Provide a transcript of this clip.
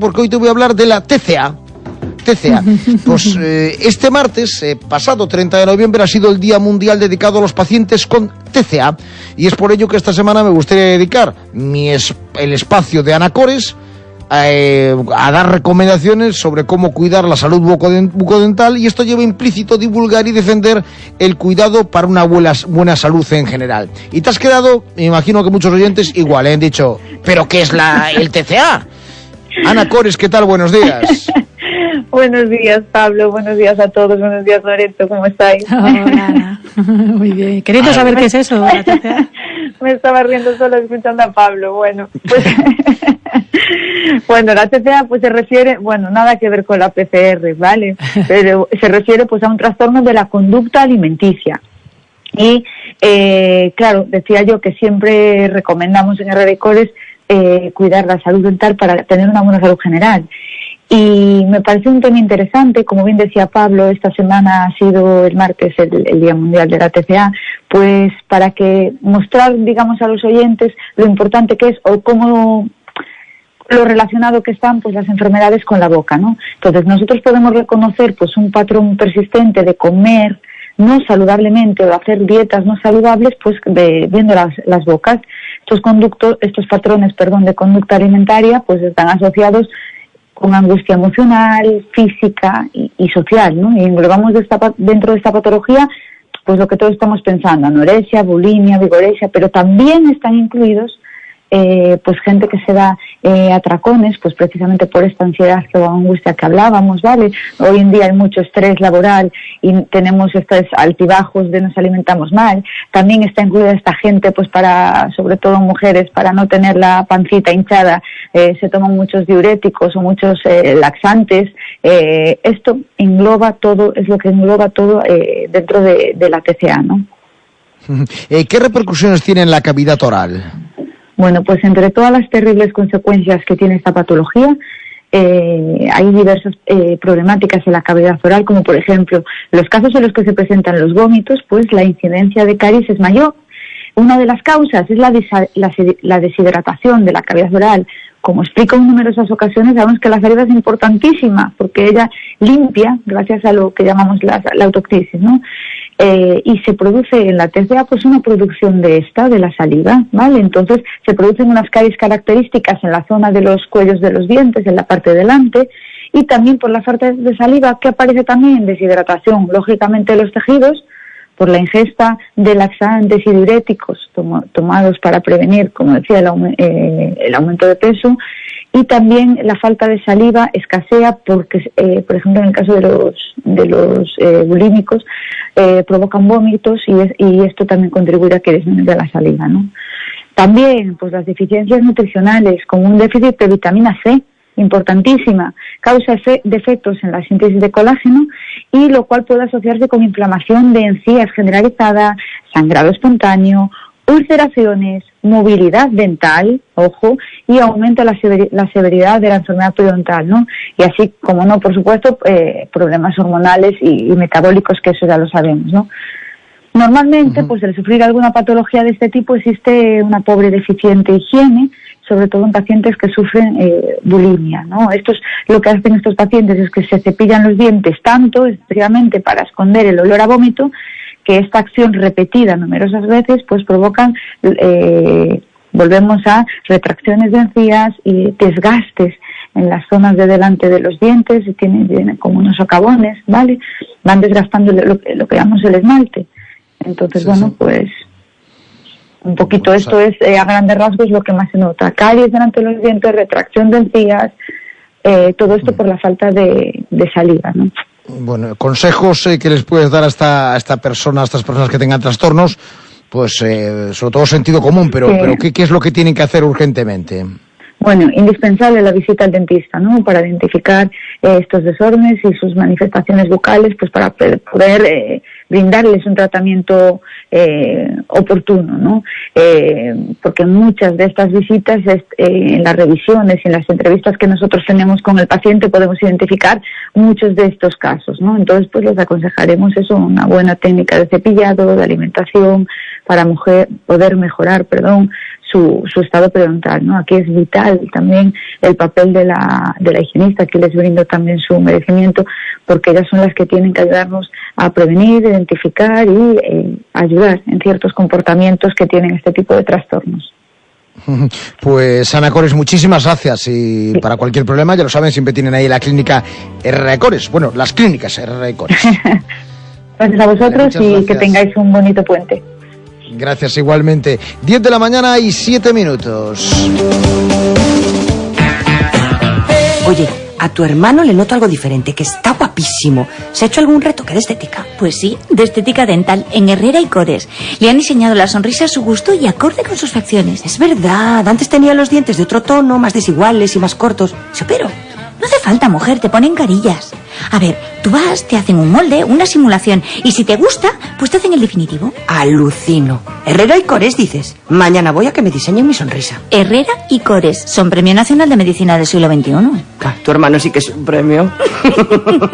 porque hoy te voy a hablar de la TCA. TCA. Pues eh, este martes, eh, pasado 30 de noviembre, ha sido el Día Mundial dedicado a los pacientes con TCA. Y es por ello que esta semana me gustaría dedicar mi el espacio de Anacores eh, a dar recomendaciones sobre cómo cuidar la salud bucodental y esto lleva implícito divulgar y defender el cuidado para una buena, buena salud en general. Y te has quedado, me imagino que muchos oyentes igual han dicho, ¿pero qué es la, el TCA? Ana Cores, ¿qué tal? Buenos días. Buenos días, Pablo. Buenos días a todos. Buenos días, Loreto. ¿Cómo estáis? Hola. Muy bien. Queriendo saber qué es eso. Me estaba riendo solo escuchando a Pablo. Bueno, pues bueno, la TCA pues se refiere, bueno, nada que ver con la PCR, ¿vale? Pero se refiere pues a un trastorno de la conducta alimenticia. Y eh, claro, decía yo que siempre recomendamos en RDCores eh, cuidar la salud dental para tener una buena salud general. Y me parece un tema interesante, como bien decía Pablo, esta semana ha sido el martes el, Día Mundial de la TCA, pues para que mostrar, digamos, a los oyentes lo importante que es o cómo lo relacionado que están pues las enfermedades con la boca, ¿no? Entonces nosotros podemos reconocer pues un patrón persistente de comer no saludablemente o hacer dietas no saludables pues viendo las, las bocas. Estos conductos, estos patrones, perdón, de conducta alimentaria pues están asociados con angustia emocional, física y, social, ¿no? Y englobamos de esta, dentro de esta patología pues lo que todos estamos pensando, anorexia, bulimia, vigorexia, pero también están incluidos eh, pues gente que se da eh, atracones, pues precisamente por esta ansiedad o angustia que hablábamos, ¿vale? Hoy en día hay mucho estrés laboral y tenemos estos altibajos de nos alimentamos mal. También está incluida esta gente, pues para, sobre todo mujeres, para no tener la pancita hinchada, eh, se toman muchos diuréticos o muchos eh, laxantes. Eh, esto engloba todo, es lo que engloba todo dentro de, de la TCA, ¿no? ¿Qué repercusiones tiene en la cavidad oral? Bueno, pues entre todas las terribles consecuencias que tiene esta patología, eh, hay diversas eh, problemáticas en la cavidad oral, como por ejemplo, los casos en los que se presentan los vómitos, pues la incidencia de caries es mayor. Una de las causas es la, deshidratación de la cavidad oral. Como explico en numerosas ocasiones, sabemos que la saliva es importantísima porque ella limpia, gracias a lo que llamamos la, la ¿no? Eh, y se produce en la TCA pues una producción de esta, de la saliva, ¿vale? Entonces se producen unas caries características en la zona de los cuellos de los dientes, en la parte delante, y también por la falta de saliva que aparece también deshidratación, lógicamente de los tejidos, por la ingesta de laxantes y diuréticos tomados para prevenir, como decía, el, eh, el aumento de peso y también la falta de saliva escasea porque, eh, por ejemplo, en el caso de los, de los eh, bulímicos, eh, provocan vómitos y, esto también contribuye a que disminuya la saliva. ¿no? También pues las deficiencias nutricionales, como un déficit de vitamina C, importantísima, causa defectos en la síntesis de colágeno y lo cual puede asociarse con inflamación de encías generalizada, sangrado espontáneo, ulceraciones, movilidad dental, ojo, y aumenta la, severidad de la enfermedad periodontal, ¿no? Y así, como no, por supuesto, eh, problemas hormonales y, metabólicos, que eso ya lo sabemos, ¿no? Normalmente, pues al sufrir alguna patología de este tipo existe una pobre deficiente higiene, sobre todo en pacientes que sufren eh, bulimia, ¿no? Estos, lo que hacen estos pacientes es que se cepillan los dientes tanto, especialmente para esconder el olor a vómito, que esta acción repetida numerosas veces pues provocan eh, volvemos a retracciones de encías y desgastes en las zonas de delante de los dientes y tienen, como unos socavones, ¿vale? Van desgastando lo, lo que llamamos el esmalte. Entonces, bueno, pues un poquito esto es eh, a grandes rasgos lo que más se nota. Caries delante de los dientes, retracción de encías, eh, todo esto mm. por la falta de, de saliva, ¿no? Bueno, consejos eh, que les puedes dar a esta, a esta persona, a estas personas que tengan trastornos, pues eh, sobre todo sentido común, pero, pero ¿qué, ¿qué, es lo que tienen que hacer urgentemente? Bueno, indispensable la visita al dentista, ¿no? Para identificar eh, estos desórdenes y sus manifestaciones bucales, pues para poder eh, brindarles un tratamiento eh, oportuno, ¿no? Eh, porque muchas de estas visitas, eh, en las revisiones y en las entrevistas que nosotros tenemos con el paciente, podemos identificar muchos de estos casos, ¿no? Entonces, pues les aconsejaremos eso, una buena técnica de cepillado, de alimentación, para mujer, poder mejorar, perdón, su, su estado periodontal. ¿no? Aquí es vital también el papel de la, de la higienista, aquí les brindo también su merecimiento, porque ellas son las que tienen que ayudarnos a prevenir, identificar y eh, ayudar en ciertos comportamientos que tienen este tipo de trastornos. Pues Ana Cores, muchísimas gracias y para cualquier problema, ya lo saben, siempre tienen ahí la clínica RR Cores, bueno, las clínicas RR Cores. gracias a vosotros y que tengáis un bonito puente. Gracias igualmente. 10 de la mañana y 7 minutos. Oye, a tu hermano le noto algo diferente, que está guapísimo. ¿Se ha hecho algún retoque de estética? Pues sí, de estética dental, en Herrera y Cores. Le han diseñado la sonrisa a su gusto y acorde con sus facciones. Es verdad, antes tenía los dientes de otro tono, más desiguales y más cortos. Se operó. No hace falta, mujer, te ponen carillas. A ver, tú vas, te hacen un molde, una simulación, y si te gusta, te hacen el definitivo. Alucino. Herrera y Cores, dices. Mañana voy a que me diseñen mi sonrisa. Herrera y Cores son Premio Nacional de Medicina del siglo XXI. tu hermano sí que es un premio.